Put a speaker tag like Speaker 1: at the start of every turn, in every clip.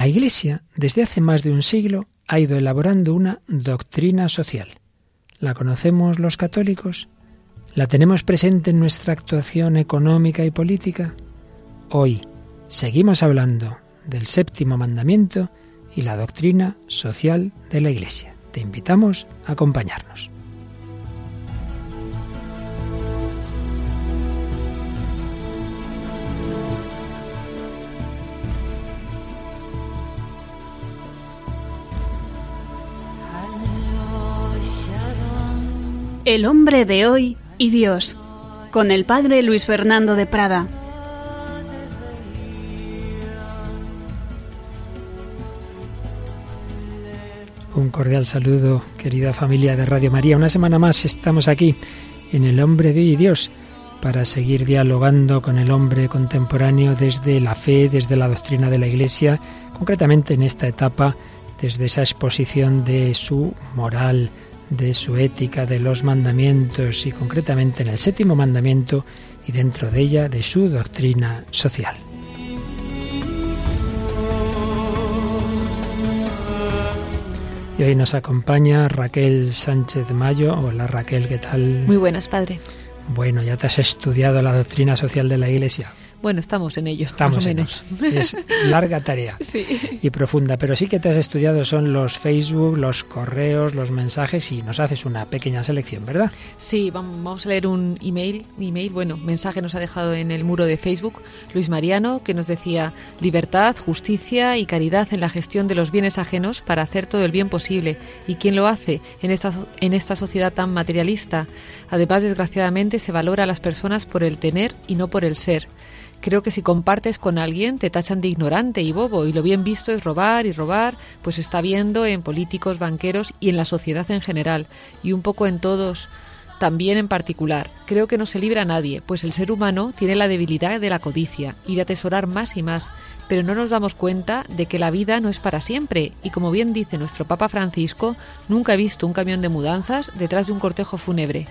Speaker 1: La Iglesia, desde hace más de un siglo, ha ido elaborando una doctrina social. ¿La conocemos los católicos? ¿La tenemos presente en nuestra actuación económica y política? Hoy seguimos hablando del séptimo mandamiento y la doctrina social de la Iglesia. Te invitamos a acompañarnos.
Speaker 2: El hombre de hoy y Dios, con el padre Luis Fernando de Prada.
Speaker 1: Un cordial saludo, querida familia de Radio María. Una semana más estamos aquí en El hombre de hoy y Dios para seguir dialogando con el hombre contemporáneo desde la fe, desde la doctrina de la Iglesia, concretamente en esta etapa, desde esa exposición de su moral, de su ética, de los mandamientos y concretamente en el séptimo mandamiento y dentro de ella de su doctrina social. Y hoy nos acompaña Raquel Sánchez Mayo. Hola Raquel, ¿qué tal?
Speaker 3: Muy buenas, padre.
Speaker 1: Bueno, ya te has estudiado la doctrina social de la Iglesia.
Speaker 3: Bueno, estamos en ello.
Speaker 1: Estamos menos. Es larga tarea y profunda, pero sí que te has estudiado son los Facebook, los correos, los mensajes y nos haces una pequeña selección, ¿verdad?
Speaker 3: Sí, vamos a leer un email, email, bueno, mensaje nos ha dejado en el muro de Facebook Luis Mariano que nos decía libertad, justicia y caridad en la gestión de los bienes ajenos para hacer todo el bien posible. ¿Y quién lo hace en esta en esta sociedad tan materialista? Además, desgraciadamente se valora a las personas por el tener y no por el ser. Creo que si compartes con alguien te tachan de ignorante y bobo y lo bien visto es robar y robar, pues está viendo en políticos, banqueros y en la sociedad en general y un poco en todos también en particular. Creo que no se libra a nadie, pues el ser humano tiene la debilidad de la codicia y de atesorar más y más, pero no nos damos cuenta de que la vida no es para siempre y como bien dice nuestro Papa Francisco, nunca he visto un camión de mudanzas detrás de un cortejo fúnebre.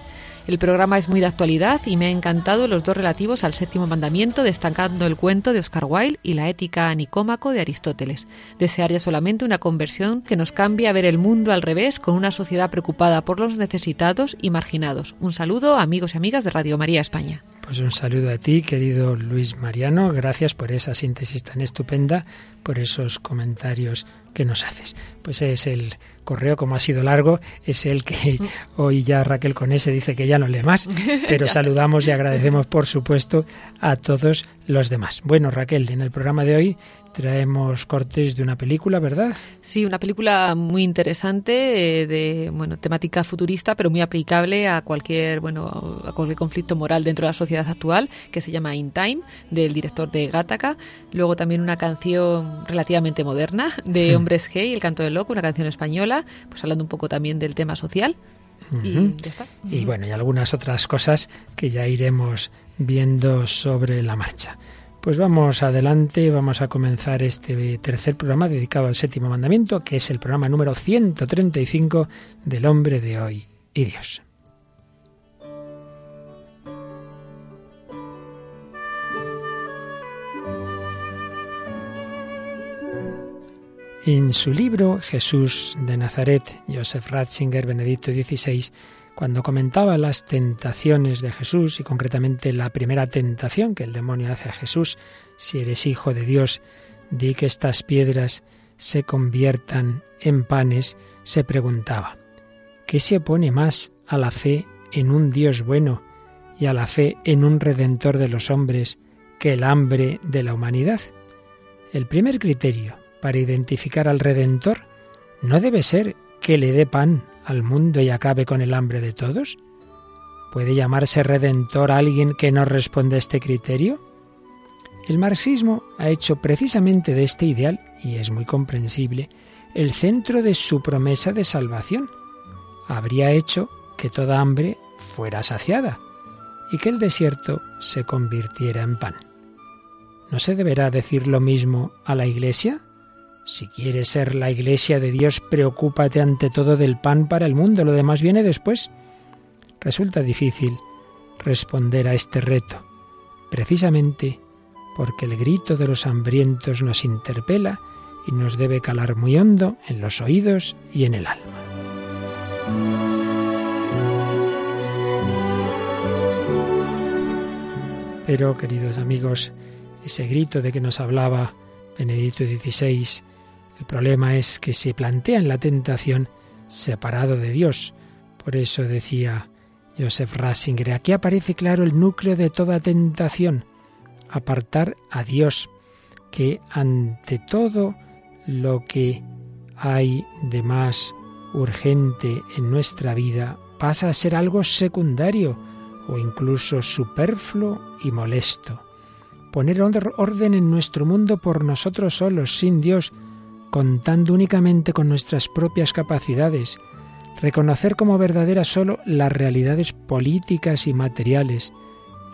Speaker 3: El programa es muy de actualidad y me ha encantado los dos relativos al séptimo mandamiento, destacando el cuento de Oscar Wilde y la ética nicómaco de Aristóteles. Desearía solamente una conversión que nos cambie a ver el mundo al revés, con una sociedad preocupada por los necesitados y marginados. Un saludo, amigos y amigas de Radio María España.
Speaker 1: Pues un saludo a ti, querido Luis Mariano. Gracias por esa síntesis tan estupenda, por esos comentarios que nos haces. Pues es el correo, como ha sido largo, es el que hoy ya Raquel Conese dice que ya no lee más, pero saludamos y agradecemos, por supuesto, a todos los demás. Bueno, Raquel, en el programa de hoy traemos cortes de una película, ¿verdad?
Speaker 3: Sí, una película muy interesante eh, de bueno temática futurista, pero muy aplicable a cualquier bueno a cualquier conflicto moral dentro de la sociedad actual, que se llama In Time del director de Gattaca. Luego también una canción relativamente moderna de Hombres G y El canto del loco, una canción española, pues hablando un poco también del tema social. Y ya está.
Speaker 1: Y bueno, y algunas otras cosas que ya iremos viendo sobre la marcha. Pues vamos adelante, vamos a comenzar este tercer programa dedicado al séptimo mandamiento, que es el programa número 135 del hombre de hoy y Dios. En su libro Jesús de Nazaret, Joseph Ratzinger, Benedicto XVI, cuando comentaba las tentaciones de Jesús y concretamente la primera tentación que el demonio hace a Jesús, si eres hijo de Dios, di que estas piedras se conviertan en panes, se preguntaba, ¿qué se opone más a la fe en un Dios bueno y a la fe en un Redentor de los hombres que el hambre de la humanidad? El primer criterio para identificar al Redentor no debe ser que le dé pan al mundo y acabe con el hambre de todos? ¿Puede llamarse redentor a alguien que no responde a este criterio? El marxismo ha hecho precisamente de este ideal, y es muy comprensible, el centro de su promesa de salvación. Habría hecho que toda hambre fuera saciada y que el desierto se convirtiera en pan. ¿No se deberá decir lo mismo a la Iglesia? Si quieres ser la iglesia de Dios, preocúpate ante todo del pan para el mundo, lo demás viene después. Resulta difícil responder a este reto, precisamente porque el grito de los hambrientos nos interpela y nos debe calar muy hondo en los oídos y en el alma. Pero, queridos amigos, ese grito de que nos hablaba Benedicto XVI, el problema es que se plantea en la tentación separado de Dios. Por eso decía Joseph Ratzinger, aquí aparece claro el núcleo de toda tentación, apartar a Dios, que ante todo lo que hay de más urgente en nuestra vida pasa a ser algo secundario, o incluso superfluo y molesto. Poner orden en nuestro mundo por nosotros solos, sin Dios, contando únicamente con nuestras propias capacidades, reconocer como verdaderas solo las realidades políticas y materiales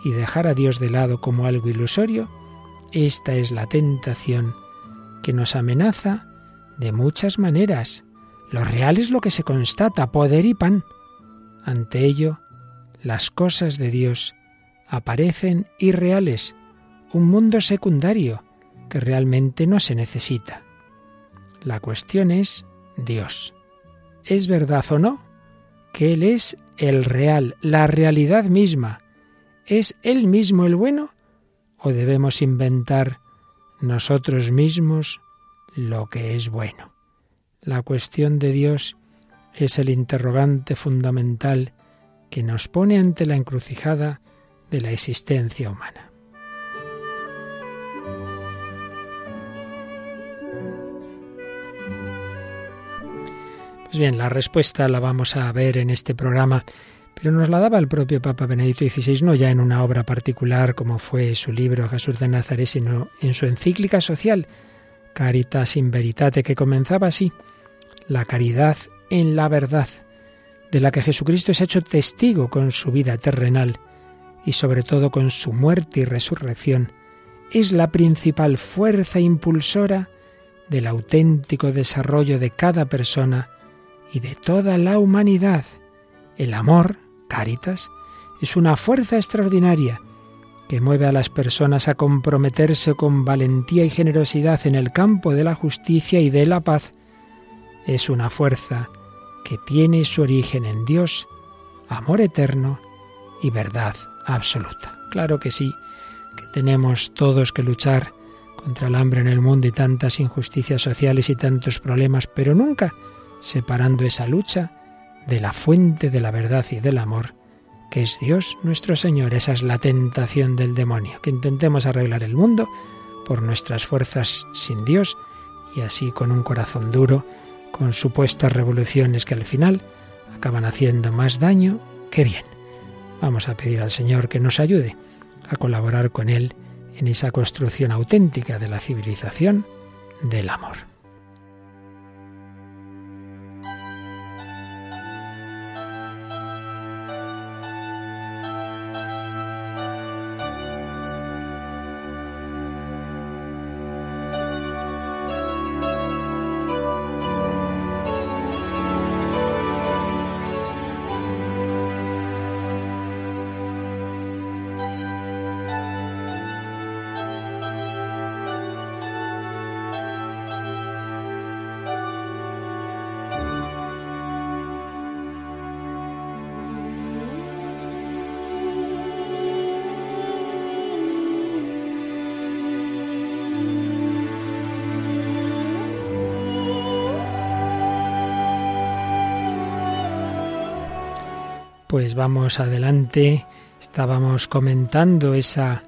Speaker 1: y dejar a Dios de lado como algo ilusorio, esta es la tentación que nos amenaza de muchas maneras. Lo real es lo que se constata, poder y pan. Ante ello, las cosas de Dios aparecen irreales, un mundo secundario que realmente no se necesita. La cuestión es Dios. ¿Es verdad o no que Él es el real, la realidad misma? ¿Es Él mismo el bueno? ¿O debemos inventar nosotros mismos lo que es bueno? La cuestión de Dios es el interrogante fundamental que nos pone ante la encrucijada de la existencia humana. Pues bien, la respuesta la vamos a ver en este programa, pero nos la daba el propio Papa Benedicto XVI, no ya en una obra particular como fue su libro Jesús de Nazaret, sino en su encíclica social Caritas in Veritate, que comenzaba así, la caridad en la verdad de la que Jesucristo es hecho testigo con su vida terrenal y sobre todo con su muerte y resurrección, es la principal fuerza impulsora del auténtico desarrollo de cada persona y de toda la humanidad. El amor, caritas, es una fuerza extraordinaria que mueve a las personas a comprometerse con valentía y generosidad en el campo de la justicia y de la paz. Es una fuerza que tiene su origen en Dios, amor eterno y verdad absoluta. Claro que sí, que tenemos todos que luchar contra el hambre en el mundo y tantas injusticias sociales y tantos problemas, pero nunca separando esa lucha de la fuente de la verdad y del amor, que es Dios nuestro Señor. Esa es la tentación del demonio, que intentemos arreglar el mundo por nuestras fuerzas sin Dios y así con un corazón duro con supuestas revoluciones que al final acaban haciendo más daño que bien. Vamos a pedir al Señor que nos ayude a colaborar con Él en esa construcción auténtica de la civilización del amor. Pues vamos adelante. Estábamos comentando esa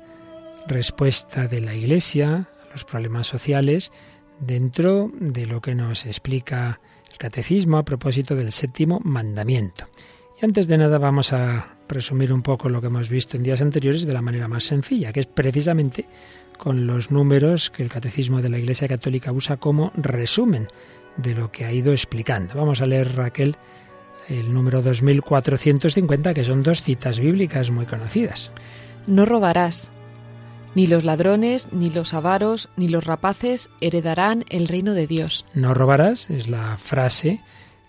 Speaker 1: respuesta de la Iglesia a los problemas sociales dentro de lo que nos explica el catecismo a propósito del séptimo mandamiento. Y antes de nada vamos a resumir un poco lo que hemos visto en días anteriores de la manera más sencilla, que es precisamente con los números que el catecismo de la Iglesia Católica usa como resumen de lo que ha ido explicando. Vamos a leer, Raquel, el número 2450, que son dos citas bíblicas muy conocidas.
Speaker 3: No robarás. Ni los ladrones, ni los avaros, ni los rapaces heredarán el reino de Dios.
Speaker 1: No robarás es la frase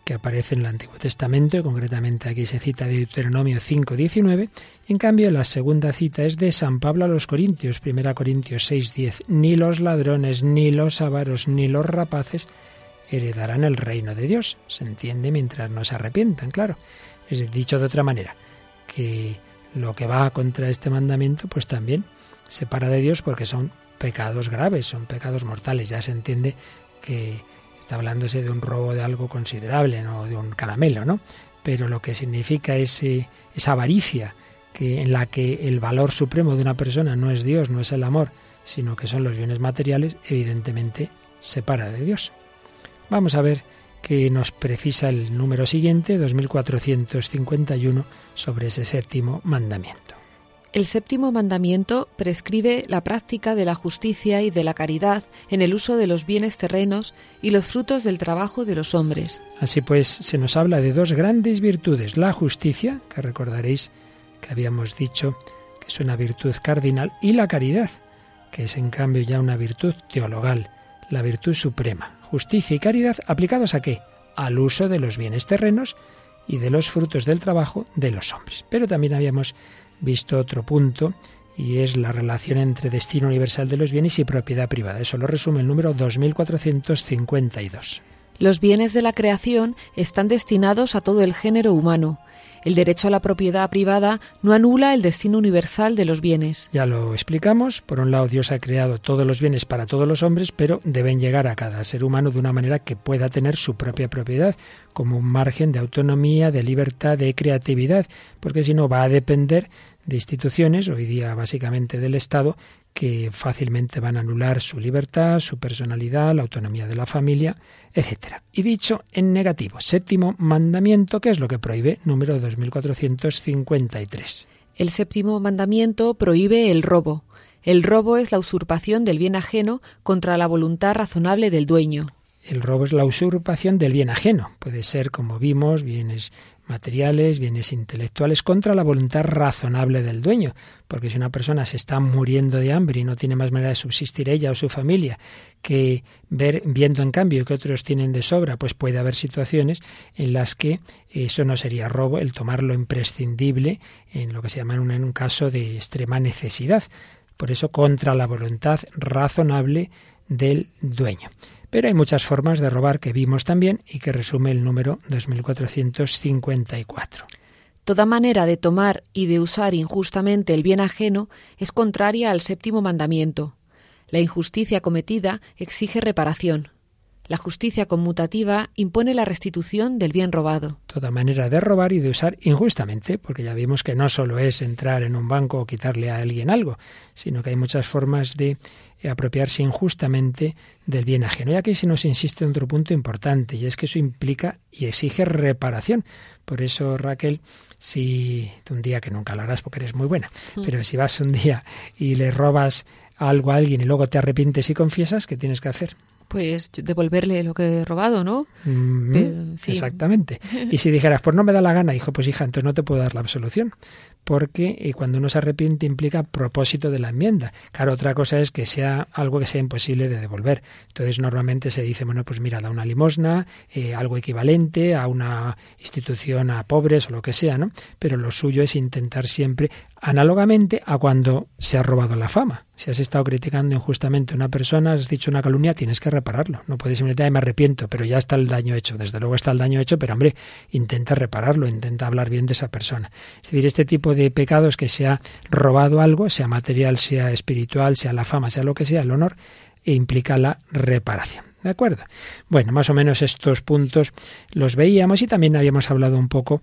Speaker 1: que aparece en el Antiguo Testamento, y concretamente aquí se cita de Deuteronomio 5.19, en cambio la segunda cita es de San Pablo a los Corintios, 1 Corintios 6.10, ni los ladrones, ni los avaros, ni los rapaces heredarán el reino de Dios. Se entiende mientras no se arrepientan, claro. Es dicho de otra manera, que lo que va contra este mandamiento, pues también separa de Dios porque son pecados graves, son pecados mortales. Ya se entiende que está hablándose de un robo de algo considerable, no de un caramelo, ¿no? Pero lo que significa ese, esa avaricia que, en la que el valor supremo de una persona no es Dios, no es el amor, sino que son los bienes materiales, evidentemente separa de Dios. Vamos a ver qué nos precisa el número siguiente, 2451, sobre ese séptimo mandamiento.
Speaker 3: El séptimo mandamiento prescribe la práctica de la justicia y de la caridad en el uso de los bienes terrenos y los frutos del trabajo de los hombres.
Speaker 1: Así pues, se nos habla de dos grandes virtudes, la justicia, que recordaréis que habíamos dicho que es una virtud cardinal, y la caridad, que es en cambio ya una virtud teologal, la virtud suprema. Justicia y caridad aplicados a qué? Al uso de los bienes terrenos y de los frutos del trabajo de los hombres. Pero también habíamos visto otro punto y es la relación entre destino universal de los bienes y propiedad privada. Eso lo resume el número 2452.
Speaker 3: Los bienes de la creación están destinados a todo el género humano. El derecho a la propiedad privada no anula el destino universal de los bienes.
Speaker 1: Ya lo explicamos. Por un lado, Dios ha creado todos los bienes para todos los hombres, pero deben llegar a cada ser humano de una manera que pueda tener su propia propiedad, como un margen de autonomía, de libertad, de creatividad, porque si no va a depender de instituciones, hoy día básicamente del Estado, que fácilmente van a anular su libertad, su personalidad, la autonomía de la familia, etc. Y dicho en negativo, séptimo mandamiento, ¿qué es lo que prohíbe? Número 2453.
Speaker 3: El séptimo mandamiento prohíbe el robo. El robo es la usurpación del bien ajeno contra la voluntad razonable del dueño.
Speaker 1: El robo es la usurpación del bien ajeno. Puede ser, como vimos, bienes materiales, bienes intelectuales, contra la voluntad razonable del dueño. Porque si una persona se está muriendo de hambre y no tiene más manera de subsistir ella o su familia que ver, viendo en cambio que otros tienen de sobra, pues puede haber situaciones en las que eso no sería robo, el tomar lo imprescindible en lo que se llama en un caso de extrema necesidad. Por eso, contra la voluntad razonable del dueño. Pero hay muchas formas de robar que vimos también y que resume el número 2454.
Speaker 3: Toda manera de tomar y de usar injustamente el bien ajeno es contraria al séptimo mandamiento. La injusticia cometida exige reparación. La justicia conmutativa impone la restitución del bien robado.
Speaker 1: Toda manera de robar y de usar injustamente, porque ya vimos que no solo es entrar en un banco o quitarle a alguien algo, sino que hay muchas formas de apropiarse injustamente del bien ajeno. Y aquí se nos insiste en otro punto importante, y es que eso implica y exige reparación. Por eso, Raquel, si un día, que nunca lo harás porque eres muy buena, mm. pero si vas un día y le robas algo a alguien y luego te arrepientes y confiesas, ¿qué tienes que hacer?
Speaker 3: pues devolverle lo que he robado, ¿no?
Speaker 1: Mm, exactamente. Y si dijeras, pues no me da la gana, dijo, pues hija, entonces no te puedo dar la absolución, porque eh, cuando uno se arrepiente implica propósito de la enmienda. Claro, otra cosa es que sea algo que sea imposible de devolver. Entonces normalmente se dice, bueno, pues mira, da una limosna, eh, algo equivalente a una institución a pobres o lo que sea, ¿no? Pero lo suyo es intentar siempre Análogamente a cuando se ha robado la fama. Si has estado criticando injustamente a una persona, has dicho una calumnia, tienes que repararlo. No puedes simplemente, me arrepiento, pero ya está el daño hecho. Desde luego está el daño hecho, pero hombre, intenta repararlo, intenta hablar bien de esa persona. Es decir, este tipo de pecados que se ha robado algo, sea material, sea espiritual, sea la fama, sea lo que sea, el honor, e implica la reparación. ¿De acuerdo? Bueno, más o menos estos puntos los veíamos y también habíamos hablado un poco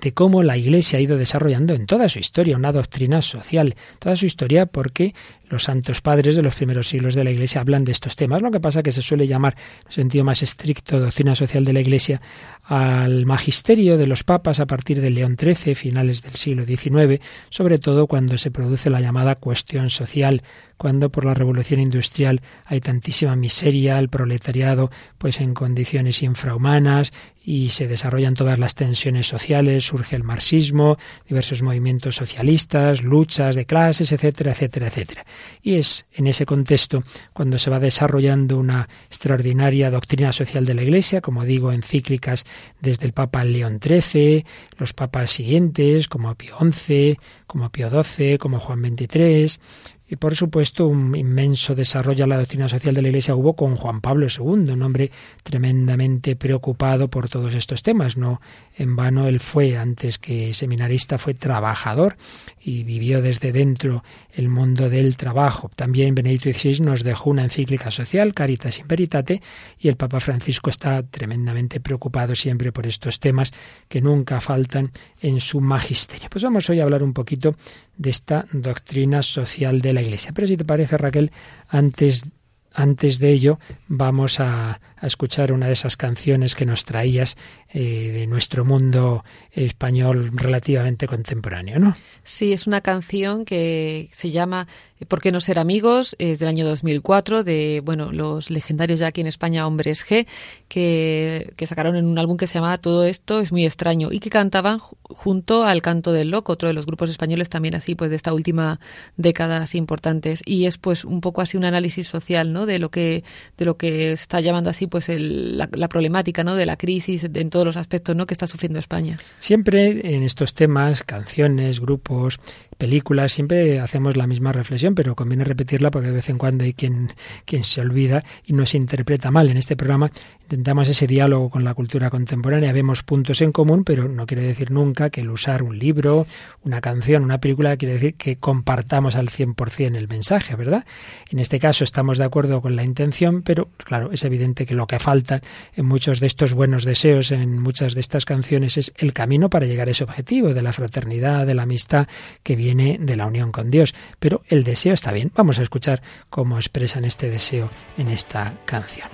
Speaker 1: de cómo la Iglesia ha ido desarrollando en toda su historia una doctrina social, toda su historia porque los santos padres de los primeros siglos de la Iglesia hablan de estos temas. Lo que pasa que se suele llamar, en sentido más estricto, doctrina social de la Iglesia al magisterio de los papas a partir de León XIII, finales del siglo XIX, sobre todo cuando se produce la llamada cuestión social cuando por la revolución industrial hay tantísima miseria, el proletariado pues en condiciones infrahumanas y se desarrollan todas las tensiones sociales, surge el marxismo, diversos movimientos socialistas, luchas de clases, etcétera, etcétera, etcétera. Y es en ese contexto cuando se va desarrollando una extraordinaria doctrina social de la Iglesia, como digo, encíclicas desde el Papa León XIII, los papas siguientes, como Pío XI, como Pío XII, como Juan XXIII, y por supuesto, un inmenso desarrollo de la doctrina social de la Iglesia hubo con Juan Pablo II, un hombre tremendamente preocupado por todos estos temas. No en vano él fue, antes que seminarista, fue trabajador y vivió desde dentro el mundo del trabajo. También Benedicto XVI nos dejó una encíclica social, Caritas in Veritate, y el Papa Francisco está tremendamente preocupado siempre por estos temas que nunca faltan en su magisterio. Pues vamos hoy a hablar un poquito de esta doctrina social de la Iglesia. Pero si te parece, Raquel, antes, antes de ello vamos a, a escuchar una de esas canciones que nos traías eh, de nuestro mundo español relativamente contemporáneo, ¿no?
Speaker 3: Sí, es una canción que se llama ¿Por qué no ser amigos? Es del año 2004 de, bueno, los legendarios ya aquí en España Hombres G, que, que sacaron en un álbum que se llamaba Todo esto es muy extraño y que cantaban junto al Canto del Loco, otro de los grupos españoles también así, pues de esta última década así importantes. Y es pues un poco así un análisis social, ¿no? De lo que, de lo que está llamando así pues el, la, la, problemática, ¿no? De la crisis en todos los aspectos, ¿no? Que está sufriendo España.
Speaker 1: Siempre en estos temas, canciones, grupos, películas, siempre hacemos la misma reflexión, pero conviene repetirla porque de vez en cuando hay quien, quien se olvida y no se interpreta mal. En este programa intentamos ese diálogo con la cultura contemporánea, vemos puntos en común, pero no quiere decir nunca que el usar un libro, una canción, una película, quiere decir que compartamos al 100% el mensaje, ¿verdad? En este caso estamos de acuerdo con la intención, pero claro, es evidente que lo que falta en muchos de estos buenos deseos, en muchas de estas canciones, es el camino para llegar a ese objetivo de la fraternidad, de la amistad que viene viene de la unión con Dios. Pero el deseo está bien. Vamos a escuchar cómo expresan este deseo en esta canción.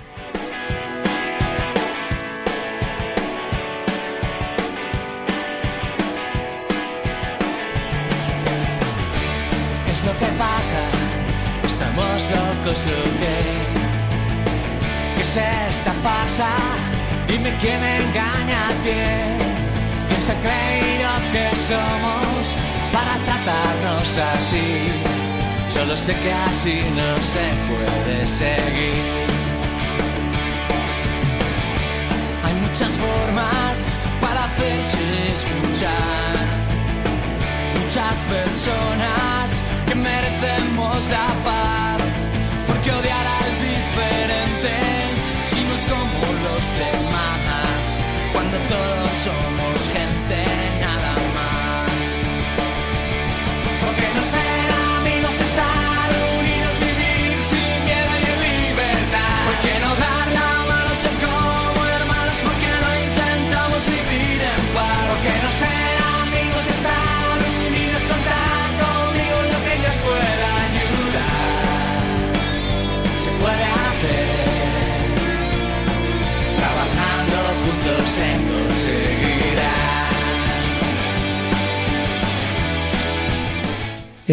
Speaker 4: es lo que pasa? ¿Estamos locos qué? ¿Qué es esta farsa? Dime quién engaña a quién. ¿Quién se ha creído que somos? Para tratarnos así. Solo sé que así no se puede seguir. Hay muchas formas para hacerse escuchar. Muchas personas que merecemos la paz.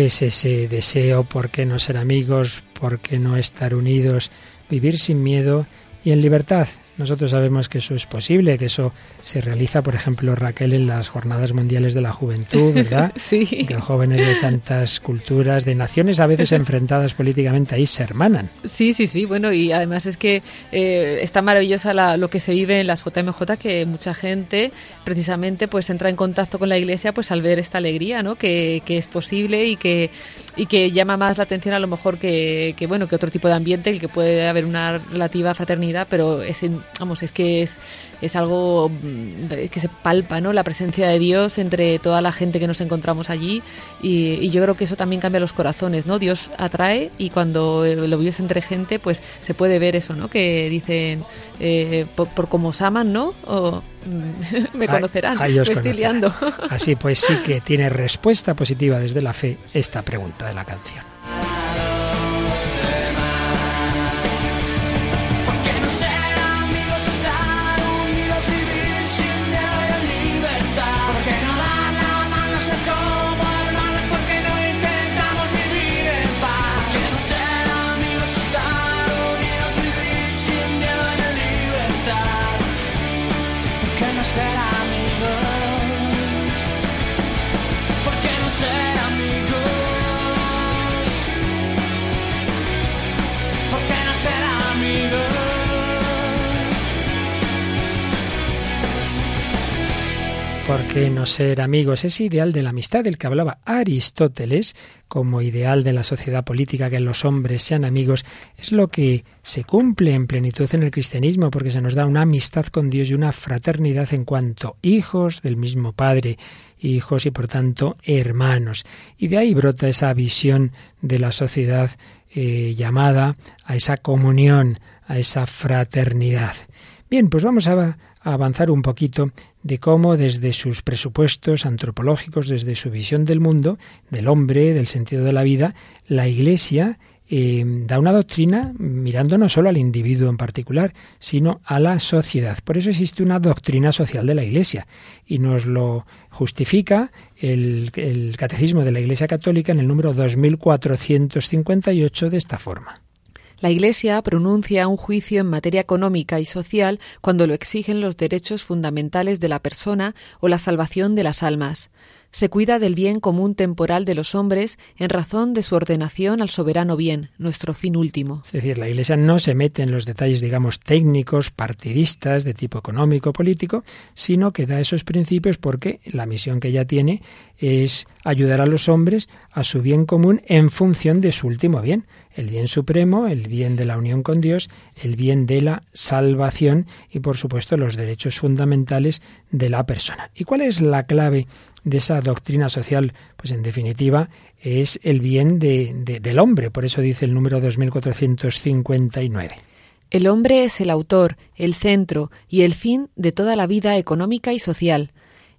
Speaker 4: Es
Speaker 1: ese deseo, ¿por qué no ser amigos? ¿Por qué no estar unidos? Vivir sin miedo y en libertad. Nosotros sabemos que eso es posible, que eso se realiza, por ejemplo, Raquel, en las Jornadas Mundiales de la Juventud, ¿verdad?
Speaker 3: Sí.
Speaker 1: Que jóvenes de tantas culturas, de naciones a veces enfrentadas políticamente ahí se hermanan.
Speaker 3: Sí, sí, sí. Bueno, y además es que eh, está maravillosa la, lo que se vive en las JMJ, que mucha gente precisamente pues entra en contacto con la Iglesia pues al ver esta alegría, ¿no? Que, que es posible y que y que llama más la atención a lo mejor que, que, bueno que otro tipo de ambiente el que puede haber una relativa fraternidad pero es vamos es que es es algo mm, que se palpa, ¿no? La presencia de Dios entre toda la gente que nos encontramos allí y, yo creo que eso también cambia los corazones, ¿no? Dios atrae y cuando eh, lo vives entre gente, pues se puede ver eso, ¿no? Que dicen eh, por, por, cómo os aman, ¿no? O, mm, me conocerán, me estoy liando.
Speaker 1: Así pues sí que tiene respuesta positiva desde la fe esta pregunta de la canción.
Speaker 4: amistad, que no será amigos. ¿Por qué no ser amigos?
Speaker 1: Ese ideal de la amistad del que hablaba Aristóteles como ideal de la sociedad política, que los hombres sean amigos, es lo que se cumple en plenitud en el cristianismo, porque se nos da una amistad con Dios y una fraternidad en cuanto hijos del mismo Padre, hijos y por tanto hermanos. Y de ahí brota esa visión de la sociedad eh, llamada a esa comunión, a esa fraternidad. Bien, pues vamos a a avanzar un poquito de cómo desde sus presupuestos antropológicos, desde su visión del mundo, del hombre, del sentido de la vida, la Iglesia eh, da una doctrina mirando no solo al individuo en particular, sino a la sociedad. Por eso existe una doctrina social de la Iglesia y nos lo justifica el, el Catecismo de la Iglesia Católica en el número 2458 de esta forma.
Speaker 3: La Iglesia pronuncia un juicio en materia económica y social cuando lo exigen los derechos fundamentales de la persona o la salvación de las almas se cuida del bien común temporal de los hombres en razón de su ordenación al soberano bien, nuestro fin último.
Speaker 1: Es decir, la Iglesia no se mete en los detalles, digamos, técnicos, partidistas, de tipo económico, político, sino que da esos principios porque la misión que ella tiene es ayudar a los hombres a su bien común en función de su último bien, el bien supremo, el bien de la unión con Dios, el bien de la salvación y, por supuesto, los derechos fundamentales de la persona. ¿Y cuál es la clave de esa doctrina social, pues en definitiva es el bien de, del hombre. Por eso dice el número 2459.
Speaker 3: El hombre es el autor, el centro y el fin de toda la vida económica y social.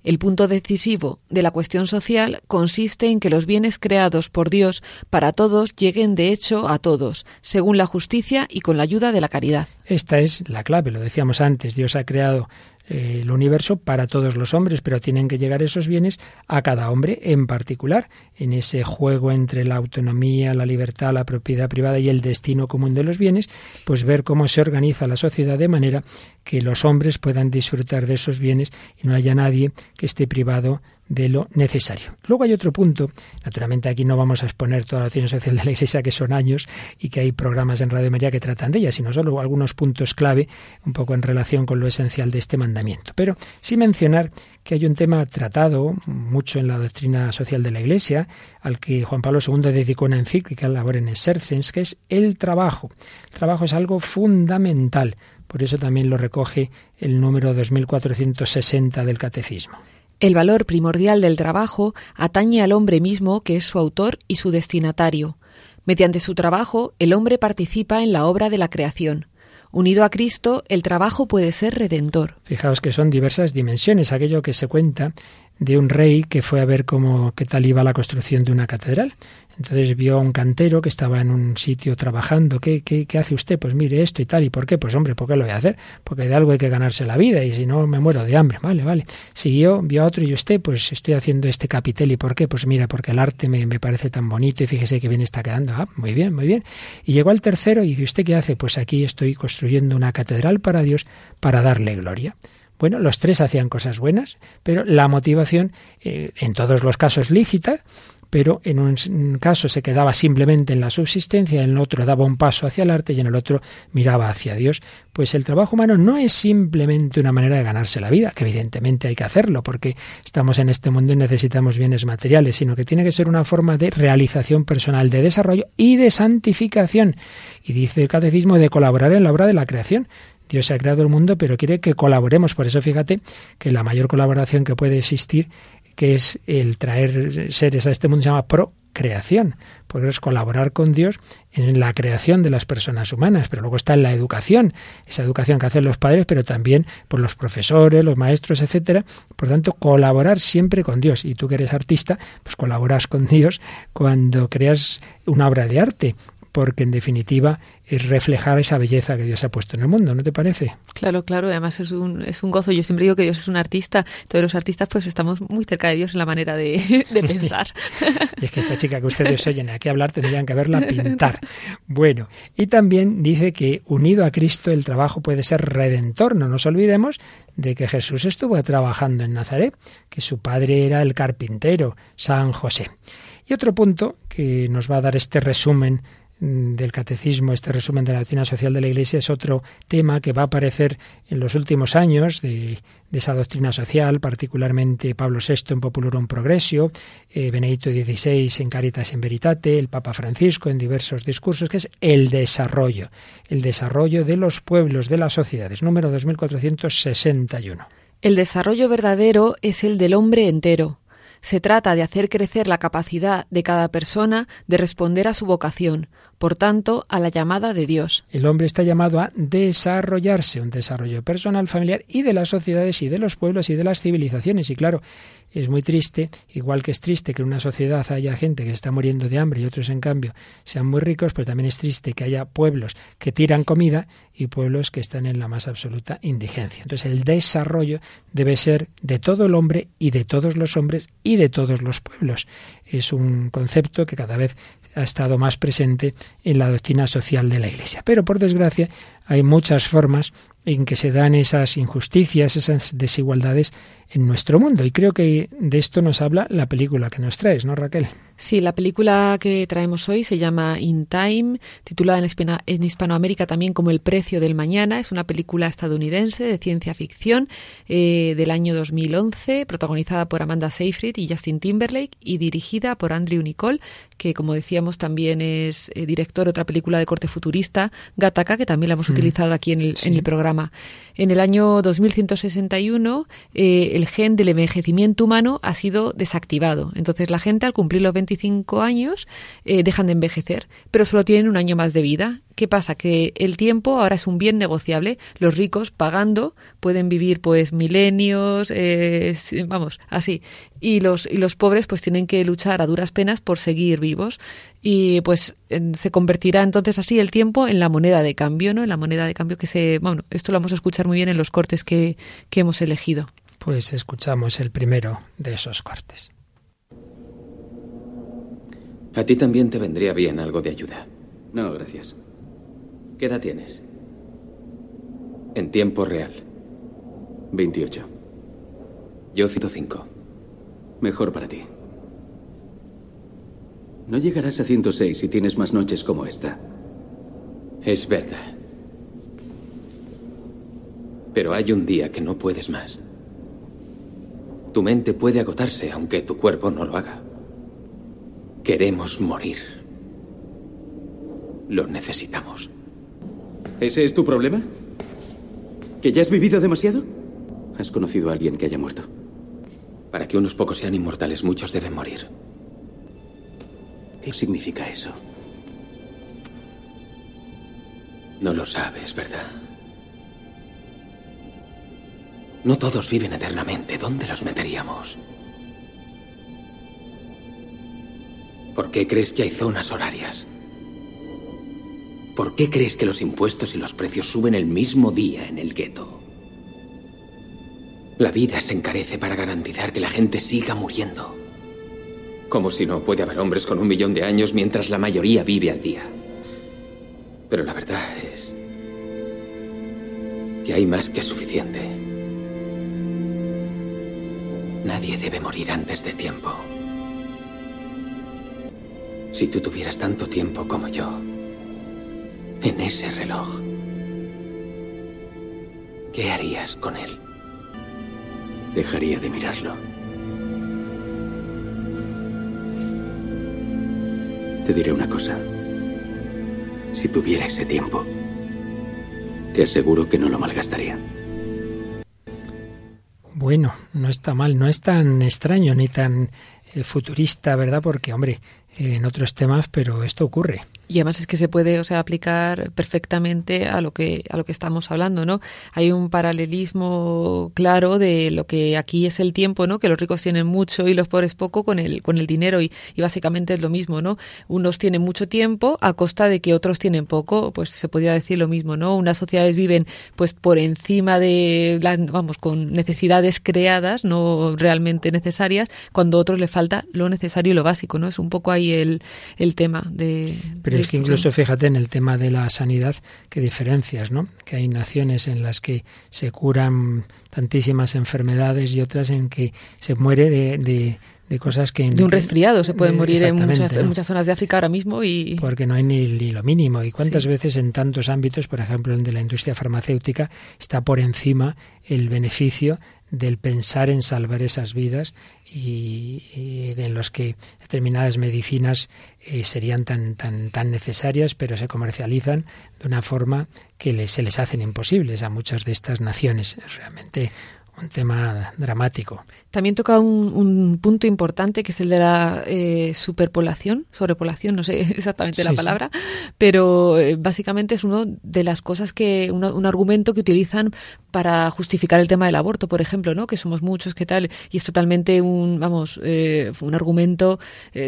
Speaker 3: El punto decisivo de la cuestión social consiste en que los bienes creados por Dios para todos lleguen de hecho a todos, según la justicia y con la ayuda de la caridad.
Speaker 1: Esta es la clave, lo decíamos antes, Dios ha creado el universo para todos los hombres, pero tienen que llegar esos bienes a cada hombre en particular, en ese juego entre la autonomía, la libertad, la propiedad privada y el destino común de los bienes, pues ver cómo se organiza la sociedad de manera que los hombres puedan disfrutar de esos bienes y no haya nadie que esté privado de lo necesario. Luego hay otro punto, naturalmente aquí no vamos a exponer toda la doctrina social de la Iglesia, que son años y que hay programas en Radio María que tratan de ella, sino solo algunos puntos clave, un poco en relación con lo esencial de este mandamiento. Pero sí mencionar que hay un tema tratado mucho en la doctrina social de la Iglesia, al que Juan Pablo II dedicó una encíclica, Labor en Exercens, que es el trabajo. El trabajo es algo fundamental. Por eso también lo recoge el número 2460 del Catecismo.
Speaker 3: El valor primordial del trabajo atañe al hombre mismo, que es su autor y su destinatario. Mediante su trabajo, el hombre participa en la obra de la creación. Unido a Cristo, el trabajo puede ser redentor.
Speaker 1: Fijaos que son diversas dimensiones. Aquello que se cuenta de un rey que fue a ver cómo qué tal iba la construcción de una catedral. Entonces vio a un cantero que estaba en un sitio trabajando. ¿Qué, qué, qué hace usted? Pues mire esto y tal. ¿Y por qué? Pues hombre, ¿por qué lo voy a hacer? Porque de algo hay que ganarse la vida y si no me muero de hambre. Vale, vale. Siguió, vio a otro y usted, pues estoy haciendo este capitel. ¿Y por qué? Pues mira, porque el arte me, parece tan bonito y fíjese que bien está quedando. Ah, muy bien, muy bien. Y llegó al tercero y dice, ¿usted qué hace? Pues aquí estoy construyendo una catedral para Dios para darle gloria. Bueno, los tres hacían cosas buenas, pero la motivación, eh, en todos los casos lícita, pero en un caso se quedaba simplemente en la subsistencia, en el otro daba un paso hacia el arte y en el otro miraba hacia Dios. Pues el trabajo humano no es simplemente una manera de ganarse la vida, que evidentemente hay que hacerlo porque estamos en este mundo y necesitamos bienes materiales, sino que tiene que ser una forma de realización personal, de desarrollo y de santificación. Y dice el catecismo de colaborar en la obra de la creación. Dios ha creado el mundo, pero quiere que colaboremos. Por eso fíjate que la mayor colaboración que puede existir, que es el traer seres a este mundo, se llama procreación, porque es colaborar con Dios en la creación de las personas humanas, pero luego está en la educación, esa educación que hacen los padres, pero también por los profesores, los maestros, etcétera. Por tanto, colaborar siempre con Dios. Y tú que eres artista, pues colaboras con Dios cuando creas una obra de arte porque en definitiva reflejar esa belleza que Dios ha puesto en el mundo, ¿no te parece?
Speaker 3: Claro, claro, además es un, es un gozo. Yo siempre digo que Dios es un artista, todos los artistas pues estamos muy cerca de Dios en la manera de, pensar.
Speaker 1: y es que esta chica que ustedes oyen aquí hablar tendrían que verla pintar. Bueno, y también dice que unido a Cristo el trabajo puede ser redentor. No nos olvidemos de que Jesús estuvo trabajando en Nazaret, que su padre era el carpintero, San José. Y otro punto que nos va a dar este resumen del catecismo, este resumen de la doctrina social de la Iglesia, es otro tema que va a aparecer en los últimos años de, esa doctrina social, particularmente Pablo VI en Populorum Progressio, eh, Benedicto XVI en Caritas in Veritate, el Papa Francisco en diversos discursos, que es el desarrollo, el desarrollo de los pueblos, de las sociedades, número 2461.
Speaker 3: El desarrollo verdadero es el del hombre entero se trata de hacer crecer la capacidad de cada persona de responder a su vocación, por tanto, a la llamada de Dios.
Speaker 1: El hombre está llamado a desarrollarse, un desarrollo personal, familiar y de las sociedades y de los pueblos y de las civilizaciones. Y claro, es muy triste, igual que es triste que en una sociedad haya gente que está muriendo de hambre y otros en cambio sean muy ricos, pues también es triste que haya pueblos que tiran comida y pueblos que están en la más absoluta indigencia. Entonces el desarrollo debe ser de todo el hombre y de todos los hombres y de todos los pueblos. Es un concepto que cada vez ha estado más presente en la doctrina social de la Iglesia. Pero por desgracia hay muchas formas en que se dan esas injusticias, esas desigualdades en nuestro mundo. Y creo que de esto nos habla la película que nos traes, ¿no, Raquel?
Speaker 3: Sí, la película que traemos hoy se llama In Time, titulada en, Hispanoamérica también como El precio del mañana. Es una película estadounidense de ciencia ficción eh, del año 2011, protagonizada por Amanda Seyfried y Justin Timberlake y dirigida por Andrew Nicole, que como decíamos también es eh, director de otra película de corte futurista, Gattaca, que también la hemos mm. utilizado aquí en el, en el programa. En el año 2161, eh, el gen del envejecimiento humano ha sido desactivado. Entonces la gente al cumplir los 25 años eh, dejan de envejecer, pero solo tienen un año más de vida. ¿Qué pasa? Que el tiempo ahora es un bien negociable. Los ricos, pagando, pueden vivir pues milenios, eh, vamos, así. Y los, y los pobres pues tienen que luchar a duras penas por seguir vivos. Y pues se convertirá entonces así el tiempo en la moneda de cambio, ¿no? En la moneda de cambio que se... Bueno, esto lo vamos a escuchar muy bien en los cortes que, que hemos elegido.
Speaker 1: Pues escuchamos el primero de esos cortes.
Speaker 5: A ti también te vendría bien algo de ayuda.
Speaker 6: No, gracias.
Speaker 5: ¿Qué edad tienes? En tiempo real.
Speaker 6: 28.
Speaker 5: Yo 105.
Speaker 6: Mejor para ti. No llegarás a 106 si tienes más noches como esta.
Speaker 5: Es verdad. Pero hay un día que no puedes más. Tu mente puede agotarse aunque tu cuerpo no lo haga. Queremos morir. Lo necesitamos.
Speaker 6: ¿Ese es tu problema? ¿Que ya has vivido demasiado? ¿Has conocido a alguien que haya muerto?
Speaker 5: Para que unos pocos sean inmortales, muchos deben morir.
Speaker 6: ¿Qué significa eso?
Speaker 5: No lo sabes, ¿verdad? No todos viven eternamente. ¿Dónde los meteríamos? ¿Por qué crees que hay zonas horarias? ¿Por qué crees que los impuestos y los precios suben el mismo día en el gueto? La vida se encarece para garantizar que la gente siga muriendo. Como si no puede haber hombres con un millón de años mientras la mayoría vive al día. Pero la verdad es que hay más que suficiente. Nadie debe morir antes de tiempo. Si tú tuvieras tanto tiempo como yo, en ese reloj, ¿qué harías con él?
Speaker 6: Dejaría de mirarlo. Te diré una cosa. Si tuviera ese tiempo, te aseguro que no lo malgastaría.
Speaker 1: Bueno, no está mal, no es tan extraño ni tan eh, futurista, ¿verdad? Porque, hombre, en otros temas, pero esto ocurre.
Speaker 3: Y además es que se puede, o sea, aplicar perfectamente a lo que a lo que estamos hablando, ¿no? Hay un paralelismo claro de lo que aquí es el tiempo, ¿no? Que los ricos tienen mucho y los pobres poco con el con el dinero y, básicamente es lo mismo, ¿no? Unos tienen mucho tiempo a costa de que otros tienen poco, pues se podría decir lo mismo, ¿no? Unas sociedades viven pues por encima de las, vamos, con necesidades creadas, no realmente necesarias, cuando a otros le falta lo necesario y lo básico, ¿no? Es un poco ahí el, el tema de
Speaker 1: es que incluso fíjate en el tema de la sanidad, qué diferencias, ¿no? Que hay naciones en las que se curan tantísimas enfermedades y otras en que se muere de, de, cosas que...
Speaker 3: De un resfriado se puede morir en muchas, muchas, zonas de África ahora mismo y...
Speaker 1: Porque no hay ni, lo mínimo. ¿Y cuántas veces en tantos ámbitos, por ejemplo, el de la industria farmacéutica, está por encima el beneficio del pensar en salvar esas vidas y, en los que determinadas medicinas eh, serían tan, tan, tan necesarias, pero se comercializan de una forma que se les hacen imposibles a muchas de estas naciones. Es realmente un tema dramático.
Speaker 3: También toca un, punto importante que es el de la eh, superpoblación, sobrepoblación, no sé exactamente la palabra, pero eh, básicamente es uno de las cosas que, un argumento que utilizan para justificar el tema del aborto, por ejemplo, ¿no? Que somos muchos, que tal, y es totalmente un, vamos, eh, un argumento,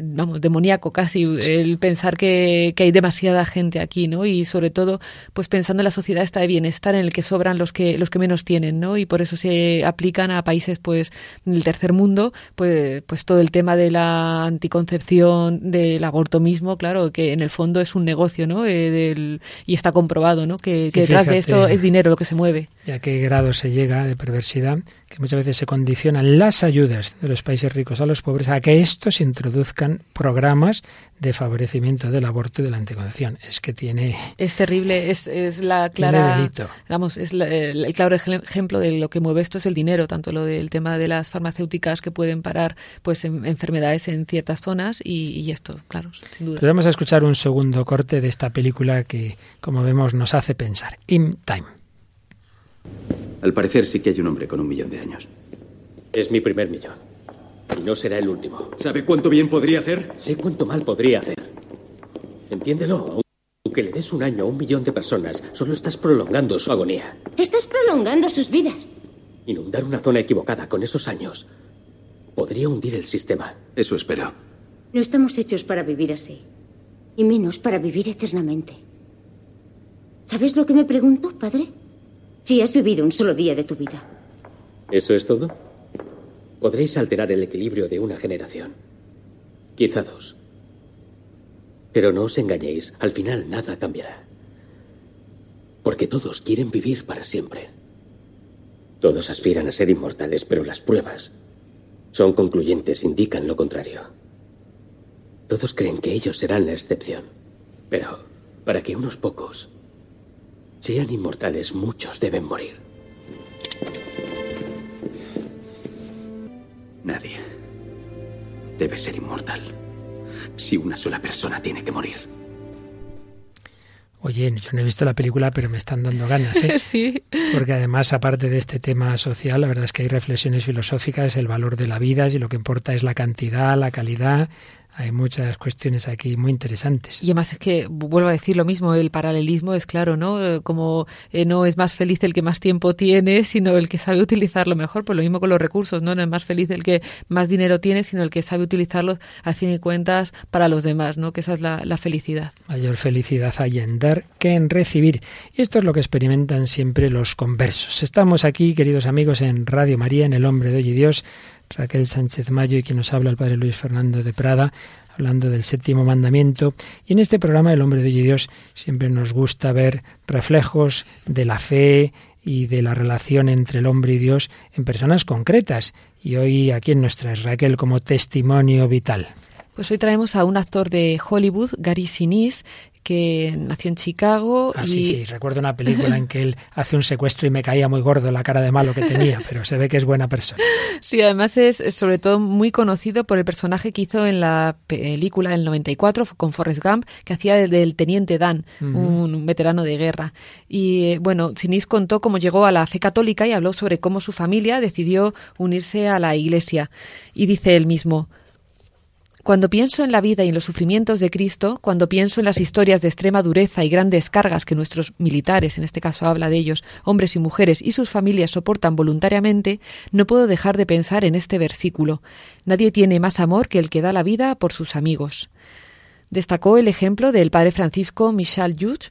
Speaker 3: vamos, demoníaco casi, el pensar que, que, hay demasiada gente aquí, ¿no? Y sobre todo, pues pensando en la sociedad esta de bienestar en el que sobran los que, los que menos tienen, ¿no? Y por eso se aplican a países, pues, el tercer mundo, pues, pues todo el tema de la anticoncepción, del aborto mismo, claro, que en el fondo es un negocio, ¿no? Eh, del, y está comprobado, ¿no? Que, detrás de esto es dinero lo que se mueve.
Speaker 1: ¿Y a qué grado se llega de perversidad? Que muchas veces se condicionan las ayudas de los países ricos a los pobres a que estos introduzcan programas de favorecimiento del aborto y de la anticoncepción. Es que tiene...
Speaker 3: Es terrible, es, es la clara...
Speaker 1: Delito.
Speaker 3: Vamos, es el, claro ejemplo de lo que mueve esto es el dinero, tanto lo del tema de las farmacéuticas que pueden parar pues enfermedades en ciertas zonas y, esto, claro, sin duda.
Speaker 1: vamos a escuchar un segundo corte de esta película que, como vemos, nos hace pensar. In Time.
Speaker 6: Al parecer sí que hay un hombre con un millón de años.
Speaker 5: Es mi primer millón. Y no será el último.
Speaker 6: ¿Sabe cuánto bien podría hacer?
Speaker 5: Sé cuánto mal podría hacer. Entiéndelo. Aunque le des un año a un millón de personas, solo estás prolongando su agonía.
Speaker 7: Estás prolongando sus vidas.
Speaker 5: Inundar una zona equivocada con esos años podría hundir el sistema.
Speaker 6: Eso espero.
Speaker 7: No estamos hechos para vivir así. Y menos para vivir eternamente. ¿Sabes lo que me pregunto, padre? Si has vivido un solo día de tu vida.
Speaker 5: ¿Eso es todo? podréis alterar el equilibrio de una generación. Quizá dos. Pero no os engañéis, al final nada cambiará. Porque todos quieren vivir para siempre. Todos aspiran a ser inmortales, pero las pruebas son concluyentes, indican lo contrario. Todos creen que ellos serán la excepción. Pero para que unos pocos sean inmortales, muchos deben morir.
Speaker 6: Nadie debe ser inmortal. Si una sola persona tiene que morir.
Speaker 1: Oye, yo no he visto la película, pero me están dando ganas, ¿eh?
Speaker 3: Sí.
Speaker 1: Porque además, aparte de este tema social, la verdad es que hay reflexiones filosóficas, el valor de la vida, y lo que importa es la cantidad, la calidad, hay muchas cuestiones aquí muy interesantes.
Speaker 3: Y además es que, vuelvo a decir lo mismo, el paralelismo es claro, ¿no? Como eh, no es más feliz el que más tiempo tiene, sino el que sabe utilizarlo mejor. Pues lo mismo con los recursos, ¿no? No es más feliz el que más dinero tiene, sino el que sabe utilizarlos, a fin y cuentas, para los demás, ¿no? Que esa es la, la felicidad.
Speaker 1: Mayor felicidad hay en dar que en recibir. Y esto es lo que experimentan siempre los conversos. Estamos aquí, queridos amigos, en Radio María, en El Hombre de Hoy y Dios Raquel Sánchez Mayo y quien nos habla el Padre Luis Fernando de Prada, hablando del séptimo mandamiento. Y en este programa, El hombre de Dios, siempre nos gusta ver reflejos de la fe y de la relación entre el hombre y Dios en personas concretas. Y hoy aquí en nuestra Raquel como testimonio vital.
Speaker 3: Pues hoy traemos a un actor de Hollywood, Gary Sinise, que nació en Chicago.
Speaker 1: Ah, sí, sí, recuerdo una película en que él hace un secuestro y me caía muy gordo la cara de malo que tenía, pero se ve que es buena persona.
Speaker 3: Sí, además es sobre todo muy conocido por el personaje que hizo en la película del 94 con Forrest Gump, que hacía del teniente Dan, un veterano de guerra. Y eh, bueno, Sinis contó cómo llegó a la fe católica y habló sobre cómo su familia decidió unirse a la iglesia. Y dice él mismo, Cuando pienso en la vida y en los sufrimientos de Cristo, cuando pienso en las historias de extrema dureza y grandes cargas que nuestros militares, en este caso habla de ellos, hombres y mujeres y sus familias soportan voluntariamente, no puedo dejar de pensar en este versículo. Nadie tiene más amor que el que da la vida por sus amigos. Destacó el ejemplo del padre Francisco Michel Jut,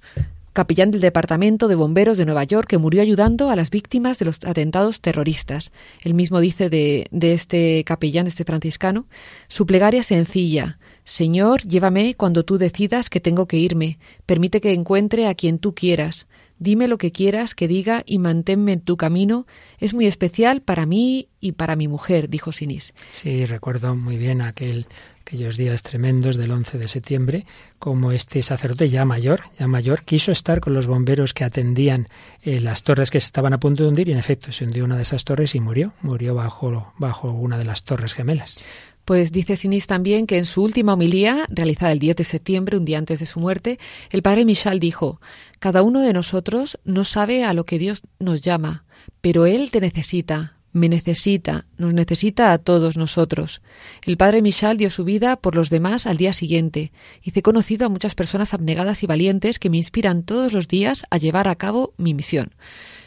Speaker 3: capellán del Departamento de Bomberos de Nueva York, que murió ayudando a las víctimas de los atentados terroristas. Él mismo dice de, de este capellán, de este franciscano, su plegaria sencilla, Señor, llévame cuando tú decidas que tengo que irme, permite que encuentre a quien tú quieras, dime lo que quieras que diga y manténme en tu camino, es muy especial para mí y para mi mujer, dijo Sinis.
Speaker 1: Sí, recuerdo muy bien aquel aquellos días tremendos del 11 de septiembre, como este sacerdote ya mayor, ya mayor, quiso estar con los bomberos que atendían eh, las torres que estaban a punto de hundir y en efecto se hundió una de esas torres y murió, murió bajo, bajo una de las torres gemelas.
Speaker 3: Pues dice Sinis también que en su última homilía, realizada el 10 de septiembre, un día antes de su muerte, el padre Michal dijo, Cada uno de nosotros no sabe a lo que Dios nos llama, pero Él te necesita, me necesita, nos necesita a todos nosotros. El padre Michal dio su vida por los demás al día siguiente. Hice conocido a muchas personas abnegadas y valientes que me inspiran todos los días a llevar a cabo mi misión.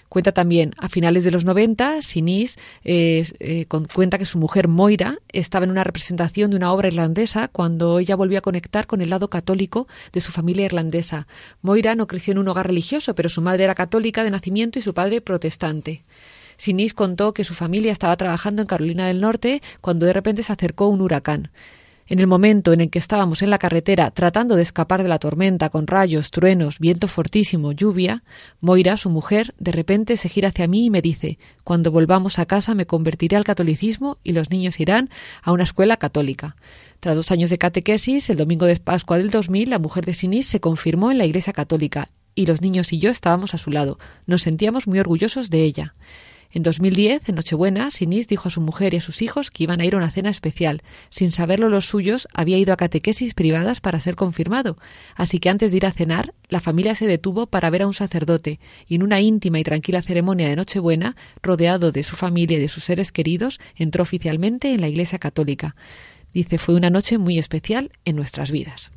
Speaker 3: Cuenta también, a finales de los 90, Sinis eh, eh, cuenta que su mujer Moira estaba en una representación de una obra irlandesa cuando ella volvió a conectar con el lado católico de su familia irlandesa. Moira no creció en un hogar religioso, pero su madre era católica de nacimiento y su padre protestante. Sinis contó que su familia estaba trabajando en Carolina del Norte cuando de repente se acercó un huracán. En el momento en el que estábamos en la carretera tratando de escapar de la tormenta con rayos, truenos, viento fortísimo, lluvia, Moira, su mujer, de repente se gira hacia mí y me dice Cuando volvamos a casa me convertiré al catolicismo y los niños irán a una escuela católica. Tras dos años de catequesis, el domingo de Pascua del 2000, la mujer de Sinis se confirmó en la Iglesia Católica y los niños y yo estábamos a su lado. Nos sentíamos muy orgullosos de ella. En 2010, en Nochebuena, Sinis dijo a su mujer y a sus hijos que iban a ir a una cena especial. Sin saberlo los suyos, había ido a catequesis privadas para ser confirmado. Así que antes de ir a cenar, la familia se detuvo para ver a un sacerdote y en una íntima y tranquila ceremonia de Nochebuena, rodeado de su familia y de sus seres queridos, entró oficialmente en la Iglesia Católica. Dice, fue una noche muy especial en nuestras vidas.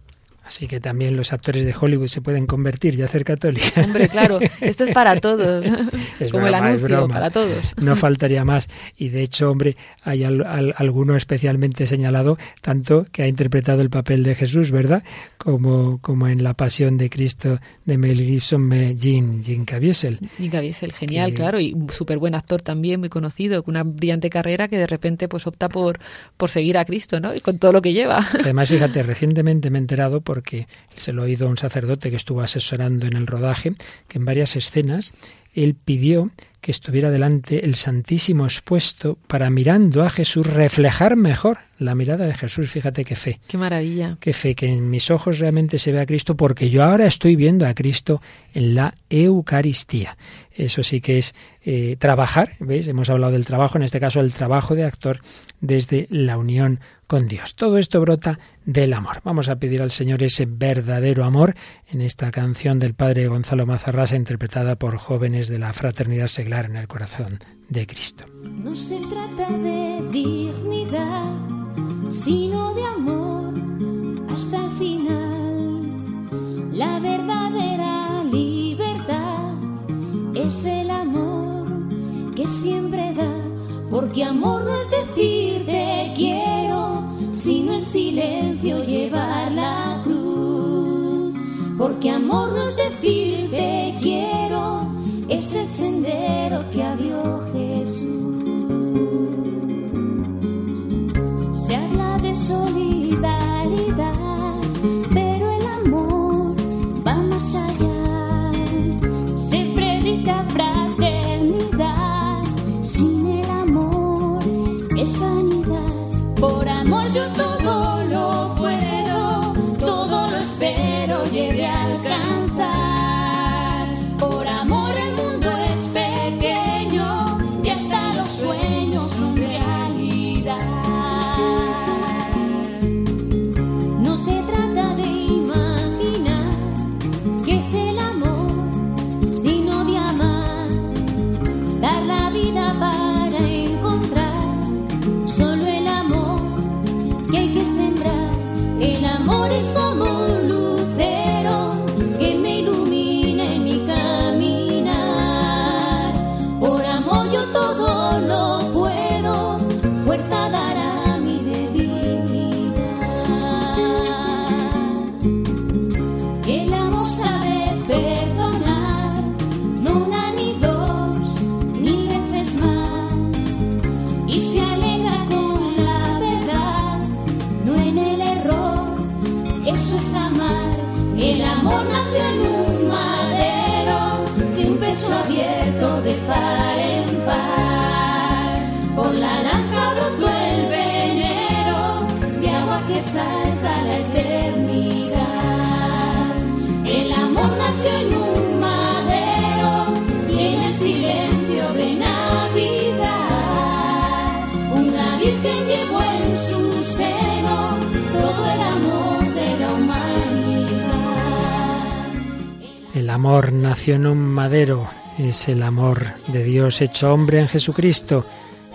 Speaker 1: Así que también los actores de Hollywood se pueden convertir y hacer católicos.
Speaker 3: Hombre, claro, esto es para todos.
Speaker 1: Es
Speaker 3: Como
Speaker 1: broma,
Speaker 3: el anuncio,
Speaker 1: broma.
Speaker 3: para todos.
Speaker 1: No faltaría más. Y de hecho, hombre, hay al- al- alguno especialmente señalado, tanto que ha interpretado el papel de Jesús, ¿verdad? Como, como en La Pasión de Cristo de Mel Gibson, Jean, Jean Caviezel.
Speaker 3: Jim Caviezel, genial,
Speaker 1: Que-
Speaker 3: claro, y un súper buen actor también, muy conocido, con una brillante carrera que de repente pues opta por, por seguir a Cristo, ¿no? Y con todo lo que lleva.
Speaker 1: Además, fíjate, recientemente me he enterado porque se lo oído a un sacerdote que estuvo asesorando en el rodaje, que en varias escenas él pidió que estuviera delante el Santísimo expuesto para mirando a Jesús reflejar mejor la mirada de Jesús. Fíjate qué fe.
Speaker 3: Qué maravilla.
Speaker 1: Qué fe, que en mis ojos realmente se ve a Cristo, porque yo ahora estoy viendo a Cristo en la Eucaristía. Eso sí que es eh, trabajar, ¿veis? Hemos hablado del trabajo, en este caso el trabajo de actor desde la unión con Dios. Todo esto brota del amor. Vamos a pedir al Señor ese verdadero amor en esta canción del Padre Gonzalo Mazarrasa, interpretada por jóvenes de la Fraternidad Seglar en el corazón de Cristo.
Speaker 8: No se trata de dignidad, sino de amor hasta el final. La verdadera libertad es el amor que siempre da, porque amor no es decir te quiero, sino en silencio llevar la cruz. Porque amor no es decir te quiero, es el sendero que abrió Jesús. Solidaridad, pero el amor va más allá. Se predica fraternidad, sin el amor es vanidad. Eres madero,
Speaker 1: es el amor de Dios hecho hombre en Jesucristo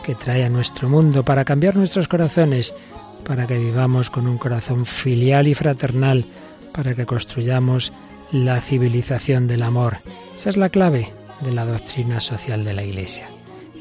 Speaker 1: que trae a nuestro mundo para cambiar nuestros corazones, para que vivamos con un corazón filial y fraternal, para que construyamos la civilización del amor. Esa es la clave de la doctrina social de la Iglesia.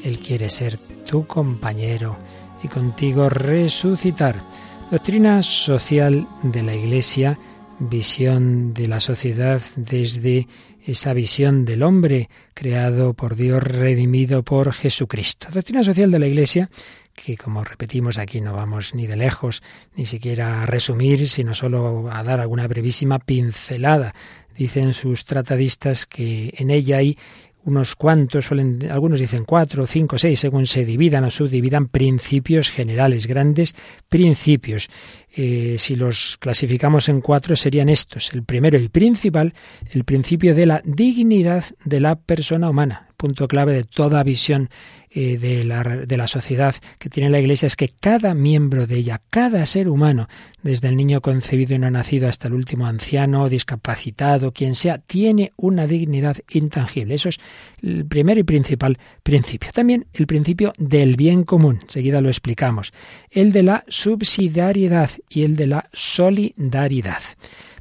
Speaker 1: Él quiere ser tu compañero y contigo resucitar. Doctrina social de la Iglesia, visión de la sociedad desde esa visión del hombre creado por Dios, redimido por Jesucristo. Doctrina social de la Iglesia que como repetimos aquí no vamos ni de lejos, ni siquiera a resumir, sino solo a dar alguna brevísima pincelada. Dicen sus tratadistas que en ella hay unos cuantos, suelen, algunos dicen cuatro, cinco, seis, según se dividan o subdividan, principios generales, grandes principios. Eh, si los clasificamos en cuatro serían estos. El primero y principal, el principio de la dignidad de la persona humana, punto clave de toda visión eh, de, la, de la sociedad que tiene la Iglesia es que cada miembro de ella, cada ser humano, desde el niño concebido y no nacido hasta el último anciano, discapacitado, quien sea, tiene una dignidad intangible. Eso es el primer y principal principio. También el principio del bien común, enseguida lo explicamos. El de la subsidiariedad y el de la solidaridad.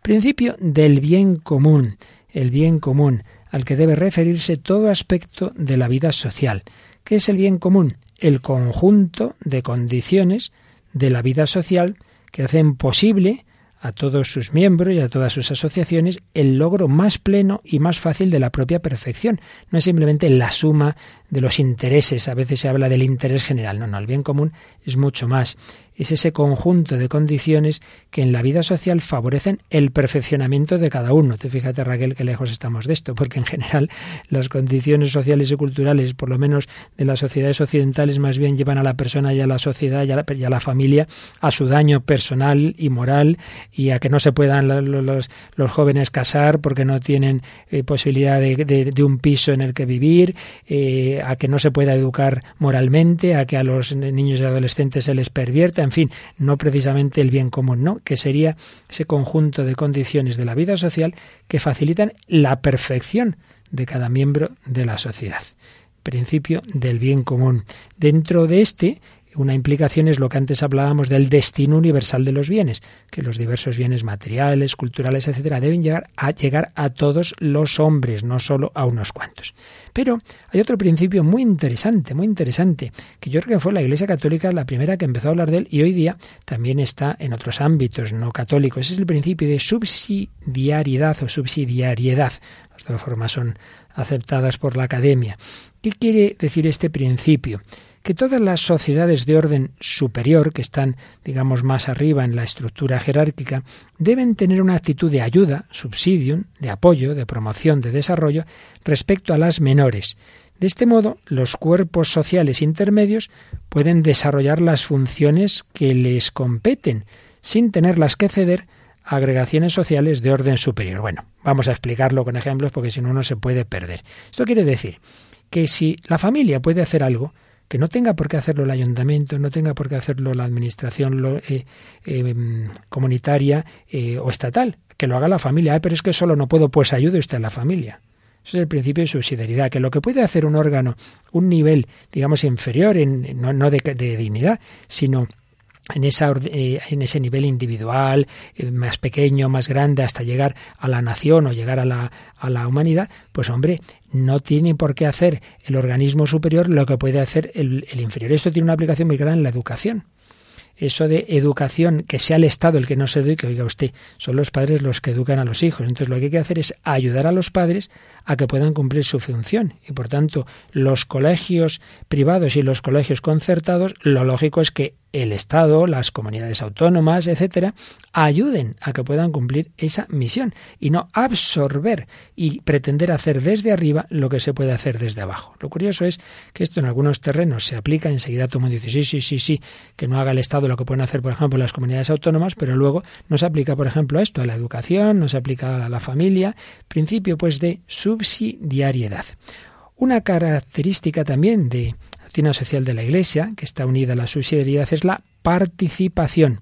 Speaker 1: Principio del bien común, el bien común al que debe referirse todo aspecto de la vida social. ¿Qué es el bien común? El conjunto de condiciones de la vida social que hacen posible a todos sus miembros y a todas sus asociaciones el logro más pleno y más fácil de la propia perfección. No es simplemente la suma de los intereses, a veces se habla del interés general, no, no, el bien común es mucho más. Es ese conjunto de condiciones que en la vida social favorecen el perfeccionamiento de cada uno. Te fíjate, Raquel, que lejos estamos de esto, porque en general las condiciones sociales y culturales, por lo menos de las sociedades occidentales, más bien llevan a la persona y a la sociedad y a la, y a la familia a su daño personal y moral y a que no se puedan los, jóvenes casar porque no tienen eh, posibilidad de, de, de, un piso en el que vivir, eh, a que no se pueda educar moralmente, a que a los niños y adolescentes se les pervierta, en fin, no precisamente el bien común, ¿no? Que sería ese conjunto de condiciones de la vida social que facilitan la perfección de cada miembro de la sociedad. Principio del bien común. Dentro de este, una implicación es lo que antes hablábamos del destino universal de los bienes, que los diversos bienes materiales, culturales, etcétera, deben llegar a llegar a todos los hombres, no solo a unos cuantos. Pero hay otro principio muy interesante, muy interesante, que yo creo que fue la Iglesia Católica la primera que empezó a hablar de él y hoy día también está en otros ámbitos no católicos. Es el principio de subsidiariedad o subsidiariedad. Las dos formas son aceptadas por la academia. ¿Qué quiere decir este principio? Que todas las sociedades de orden superior, que están, digamos, más arriba en la estructura jerárquica, deben tener una actitud de ayuda, subsidium, de apoyo, de promoción, de desarrollo, respecto a las menores. De este modo, los cuerpos sociales intermedios pueden desarrollar las funciones que les competen, sin tenerlas que ceder a agregaciones sociales de orden superior. Bueno, vamos a explicarlo con ejemplos porque si no uno se puede perder. Esto quiere decir que si la familia puede hacer algo, que no tenga por qué hacerlo el ayuntamiento, no tenga por qué hacerlo la administración lo, eh, eh, comunitaria eh, o estatal, que lo haga la familia. Ah, pero es que solo no puedo, pues ayude usted a la familia. Eso es el principio de subsidiariedad, que lo que puede hacer un órgano, un nivel, digamos, inferior, en, no, de dignidad, sino en, esa, eh, en ese nivel individual, eh, más pequeño, más grande, hasta llegar a la nación o llegar a la, a la humanidad, pues hombre, no tiene por qué hacer el organismo superior lo que puede hacer el, el inferior. Esto tiene una aplicación muy grande en la educación eso de educación, que sea el Estado el que no se eduque, oiga usted, son los padres los que educan a los hijos. Entonces lo que hay que hacer es ayudar a los padres a que puedan cumplir su función. Y por tanto, los colegios privados y los colegios concertados, lo lógico es que el Estado, las comunidades autónomas, etcétera, ayuden a que puedan cumplir esa misión y no absorber y pretender hacer desde arriba lo que se puede hacer desde abajo. Lo curioso es que esto en algunos terrenos se aplica, enseguida todo el mundo dice sí, sí, sí, sí, que no haga el Estado lo que pueden hacer, por ejemplo, las comunidades autónomas, pero luego no se aplica, por ejemplo, a esto, a la educación, no se aplica a la familia, principio pues de subsidiariedad. Una característica también de doctrina social de la Iglesia, que está unida a la subsidiariedad, es la participación,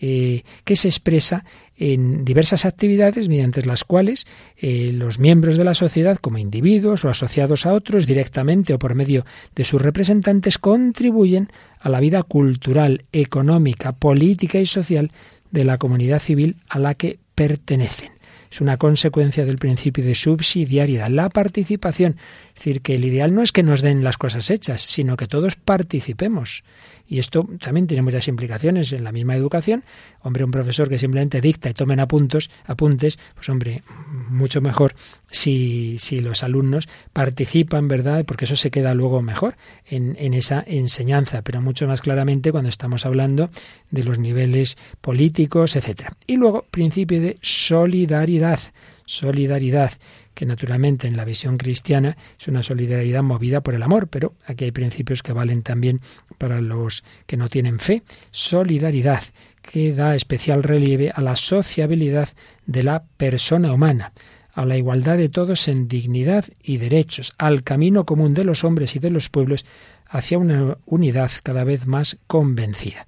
Speaker 1: eh, que se expresa en diversas actividades mediante las cuales eh, los miembros de la sociedad, como individuos o asociados a otros, directamente o por medio de sus representantes, contribuyen a la vida cultural, económica, política y social de la comunidad civil a la que pertenecen. Es una consecuencia del principio de subsidiariedad, la participación. Es decir, que el ideal no es que nos den las cosas hechas, sino que todos participemos. Y esto también tiene muchas implicaciones en la misma educación. Hombre, un profesor que simplemente dicta y tomen apuntos, apuntes, pues hombre, mucho mejor si, si los alumnos participan, ¿verdad? Porque eso se queda luego mejor en, en esa enseñanza, pero mucho más claramente cuando estamos hablando de los niveles políticos, etcétera. Y luego, principio de solidaridad. Solidaridad que naturalmente en la visión cristiana es una solidaridad movida por el amor, pero aquí hay principios que valen también para los que no tienen fe. Solidaridad, que da especial relieve a la sociabilidad de la persona humana a la igualdad de todos en dignidad y derechos, al camino común de los hombres y de los pueblos hacia una unidad cada vez más convencida.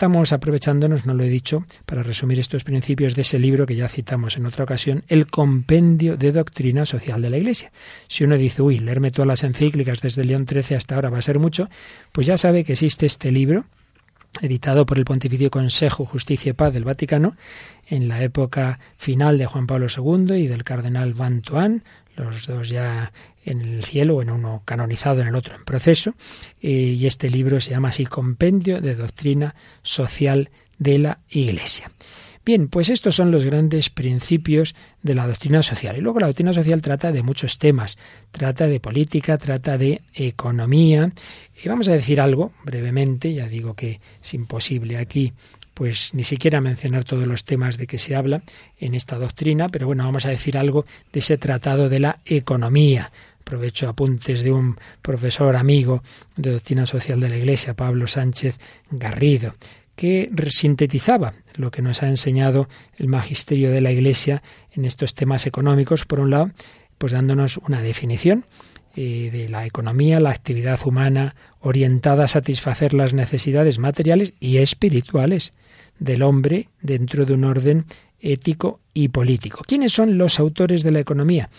Speaker 1: Estamos aprovechándonos, no lo he dicho, para resumir estos principios de ese libro que ya citamos en otra ocasión, el Compendio de Doctrina Social de la Iglesia. Si uno dice, uy, leerme todas las encíclicas desde León XIII hasta ahora va a ser mucho, pues ya sabe que existe este libro, editado por el Pontificio Consejo Justicia y Paz del Vaticano, en la época final de Juan Pablo II y del cardenal Van Toan, los dos ya en el cielo, en uno canonizado, en el otro en proceso, eh, y este libro se llama así Compendio de Doctrina Social de la Iglesia. Bien, pues estos son los grandes principios de la doctrina social. Y luego la doctrina social trata de muchos temas. Trata de política, trata de economía. Y vamos a decir algo brevemente, ya digo que es imposible aquí pues ni siquiera mencionar todos los temas de que se habla en esta doctrina, pero bueno, vamos a decir algo de ese tratado de la economía. Aprovecho apuntes de un profesor amigo de doctrina social de la Iglesia, Pablo Sánchez Garrido, que sintetizaba lo que nos ha enseñado el magisterio de la Iglesia en estos temas económicos, por un lado, pues dándonos una definición eh, de la economía, la actividad humana orientada a satisfacer las necesidades materiales y espirituales del hombre dentro de un orden ético y político. ¿Quiénes son los autores de la economía?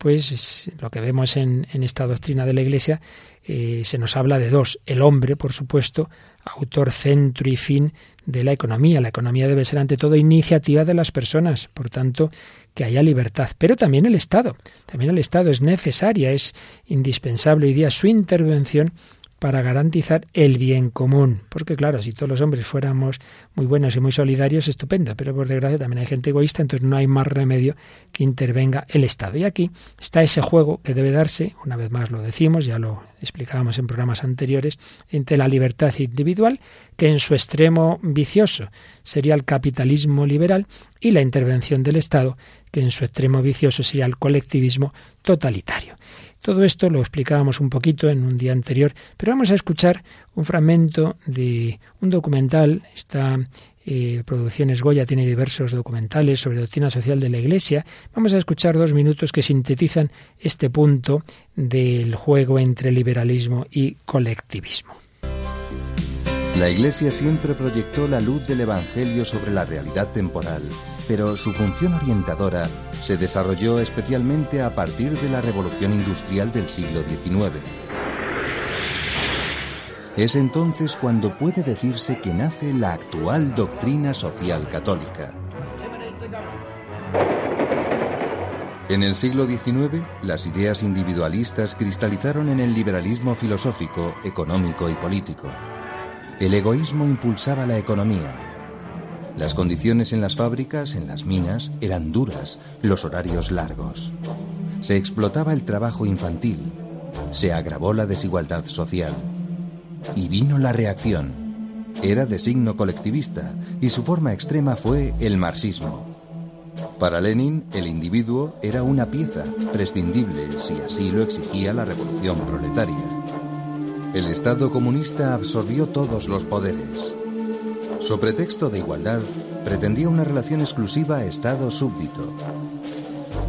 Speaker 1: Pues lo que vemos en, esta doctrina de la Iglesia eh, se nos habla de dos. El hombre, por supuesto, autor, centro y fin de la economía. La economía debe ser ante todo iniciativa de las personas, por tanto, que haya libertad. Pero también el Estado. También el Estado es necesaria, es indispensable hoy día su intervención para garantizar el bien común. Porque claro, si todos los hombres fuéramos muy buenos y muy solidarios, estupendo, pero por desgracia también hay gente egoísta, entonces no hay más remedio que intervenga el Estado. Y aquí está ese juego que debe darse, una vez más lo decimos, ya lo explicábamos en programas anteriores, entre la libertad individual, que en su extremo vicioso sería el capitalismo liberal, y la intervención del Estado, que en su extremo vicioso sería el colectivismo totalitario. Todo esto lo explicábamos un poquito en un día anterior, pero vamos a escuchar un fragmento de un documental. Esta eh, Producciones Goya tiene diversos documentales sobre doctrina social de la Iglesia. Vamos a escuchar dos minutos que sintetizan este punto del juego entre liberalismo y colectivismo.
Speaker 9: La Iglesia siempre proyectó la luz del Evangelio sobre la realidad temporal pero su función orientadora se desarrolló especialmente a partir de la revolución industrial del siglo XIX. Es entonces cuando puede decirse que nace la actual doctrina social católica. En el siglo XIX, las ideas individualistas cristalizaron en el liberalismo filosófico, económico y político. El egoísmo impulsaba la economía. Las condiciones en las fábricas, en las minas, eran duras, los horarios largos. Se explotaba el trabajo infantil, se agravó la desigualdad social. Y vino la reacción. Era de signo colectivista y su forma extrema fue el marxismo. Para Lenin, el individuo era una pieza prescindible si así lo exigía la revolución proletaria. El Estado comunista absorbió todos los poderes. Su pretexto de igualdad, pretendía una relación exclusiva Estado-súbdito.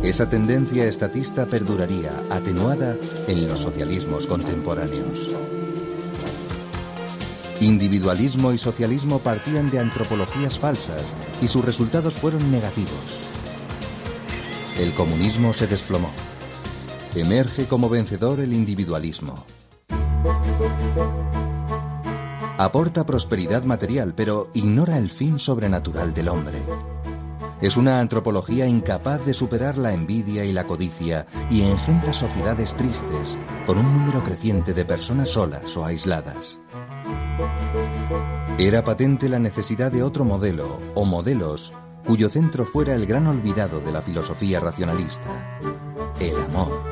Speaker 9: Esa tendencia estatista perduraría, atenuada, en los socialismos contemporáneos. Individualismo y socialismo partían de antropologías falsas y sus resultados fueron negativos. El comunismo se desplomó. Emerge como vencedor el individualismo. Aporta prosperidad material, pero ignora el fin sobrenatural del hombre. Es una antropología incapaz de superar la envidia y la codicia y engendra sociedades tristes, con un número creciente de personas solas o aisladas. Era patente la necesidad de otro modelo o modelos cuyo centro fuera el gran olvidado de la filosofía racionalista, el amor.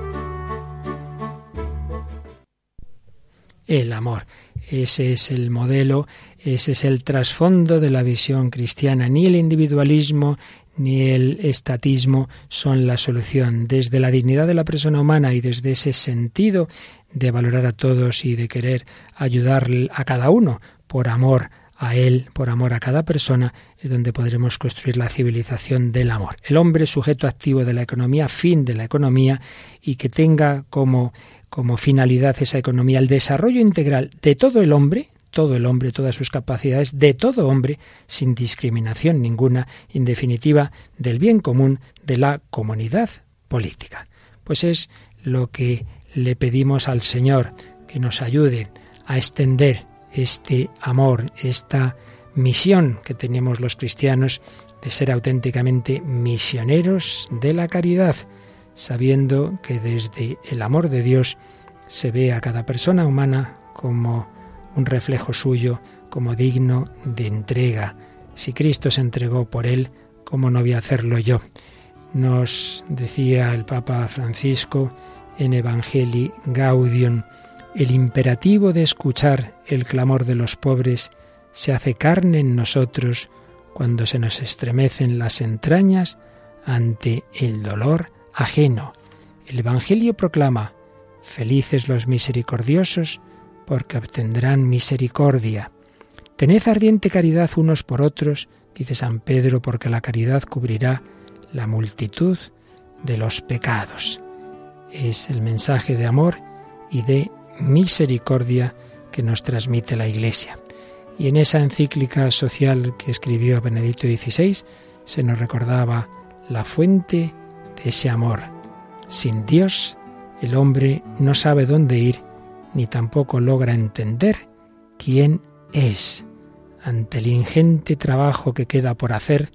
Speaker 1: El amor. Ese es el modelo, ese es el trasfondo de la visión cristiana. Ni el individualismo ni el estatismo son la solución. Desde la dignidad de la persona humana y desde ese sentido de valorar a todos y de querer ayudar a cada uno por amor a Él, por amor a cada persona, es donde podremos construir la civilización del amor. El hombre sujeto activo de la economía, fin de la economía, y que tenga como, como finalidad esa economía el desarrollo integral de todo el hombre, todo el hombre, todas sus capacidades, de todo hombre, sin discriminación ninguna, en definitiva, del bien común de la comunidad política. Pues es lo que le pedimos al Señor, que nos ayude a extender este amor, esta misión que tenemos los cristianos de ser auténticamente misioneros de la caridad, sabiendo que desde el amor de Dios se ve a cada persona humana como un reflejo suyo, como digno de entrega. Si Cristo se entregó por él, ¿cómo no voy a hacerlo yo? Nos decía el Papa Francisco en Evangelii Gaudium, el imperativo de escuchar el clamor de los pobres se hace carne en nosotros cuando se nos estremecen las entrañas ante el dolor ajeno. El Evangelio proclama, felices los misericordiosos, porque obtendrán misericordia. Tened ardiente caridad unos por otros, dice San Pedro, porque la caridad cubrirá la multitud de los pecados. Es el mensaje de amor y de misericordia que nos transmite la Iglesia. Y en esa encíclica social que escribió Benedicto XVI se nos recordaba la fuente ese amor. Sin Dios, el hombre no sabe dónde ir ni tampoco logra entender quién es. Ante el ingente trabajo que queda por hacer,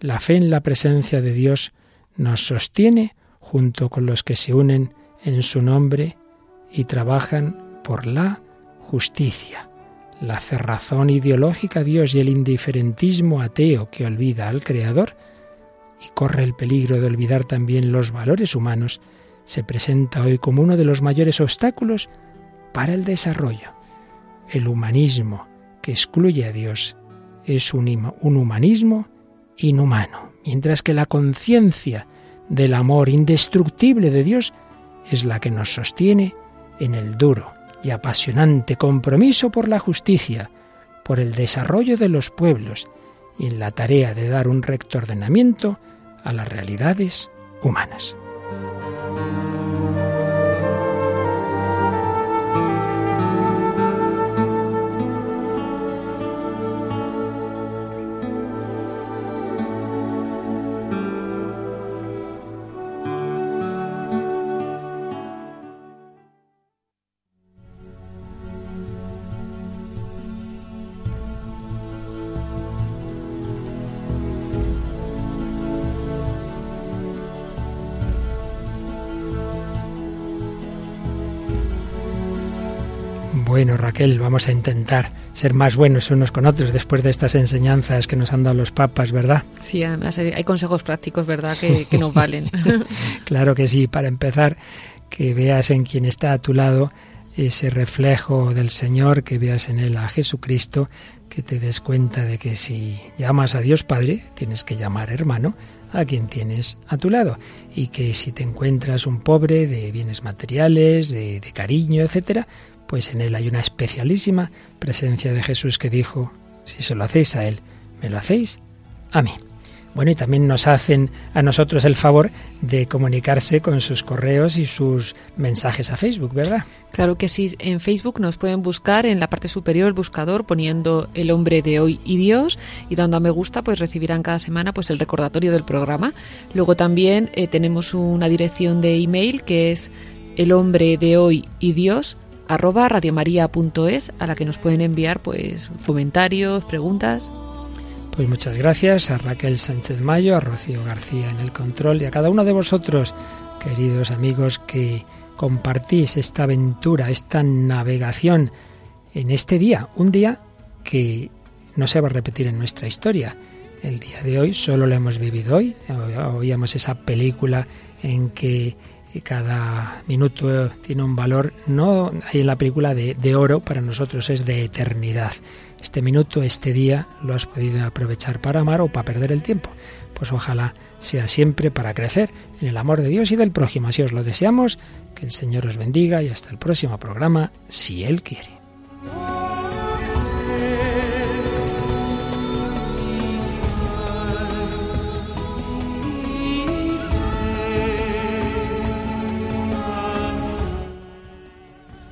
Speaker 1: la fe en la presencia de Dios nos sostiene junto con los que se unen en su nombre y trabajan por la justicia. La cerrazón ideológica Dios y el indiferentismo ateo que olvida al Creador y corre el peligro de olvidar también los valores humanos, se presenta hoy como uno de los mayores obstáculos para el desarrollo. El humanismo que excluye a Dios es un, un humanismo inhumano, mientras que la conciencia del amor indestructible de Dios es la que nos sostiene en el duro y apasionante compromiso por la justicia, por el desarrollo de los pueblos en la tarea de dar un recto ordenamiento a las realidades humanas. Bueno, Raquel, vamos a intentar ser más buenos unos con otros después de estas enseñanzas que nos han dado los papas, ¿verdad?
Speaker 3: Sí, además hay consejos prácticos, ¿verdad?, que, que nos valen.
Speaker 1: claro que sí. Para empezar, que veas en quien está a tu lado ese reflejo del Señor, que veas en él a Jesucristo, que te des cuenta de que si llamas a Dios Padre, tienes que llamar hermano a quien tienes a tu lado y que si te encuentras un pobre de bienes materiales, de, de cariño, etcétera, pues en él hay una especialísima presencia de Jesús que dijo, si se lo hacéis a él, me lo hacéis a mí. Bueno, y también nos hacen a nosotros el favor de comunicarse con sus correos y sus mensajes a Facebook, ¿verdad?
Speaker 3: Claro que sí. En Facebook nos pueden buscar en la parte superior el buscador poniendo el hombre de hoy y Dios y dando a me gusta, pues recibirán cada semana pues el recordatorio del programa. Luego también eh, tenemos una dirección de email que es el hombre de hoy y Dios arroba radiomaria.es a la que nos pueden enviar pues comentarios, preguntas.
Speaker 1: Pues muchas gracias a Raquel Sánchez Mayo, a Rocío García en el control y a cada uno de vosotros, queridos amigos, que compartís esta aventura, esta navegación en este día, un día que no se va a repetir en nuestra historia. El día de hoy solo lo hemos vivido hoy. Oíamos esa película en cada minuto tiene un valor, no hay en la película de, de oro, para nosotros es de eternidad este minuto, este día, lo has podido aprovechar para amar o para perder el tiempo. Pues ojalá sea siempre para crecer en el amor de Dios y del prójimo. Así os lo deseamos, que el Señor os bendiga y hasta el próximo programa, si Él quiere.